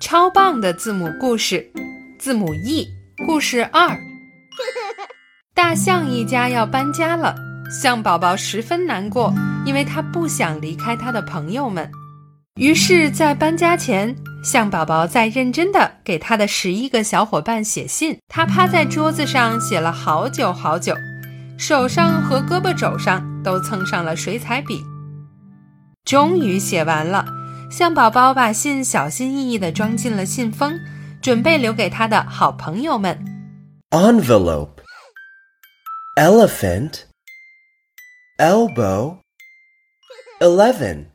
超棒的字母故事，字母 E 故事二。大象一家要搬家了，象宝宝十分难过，因为他不想离开他的朋友们。于是，在搬家前，象宝宝在认真的给他的十一个小伙伴写信。他趴在桌子上写了好久好久，手上和胳膊肘上都蹭上了水彩笔。终于写完了，象宝宝把信小心翼翼地装进了信封，准备留给他的好朋友们。envelope, elephant, elbow, eleven.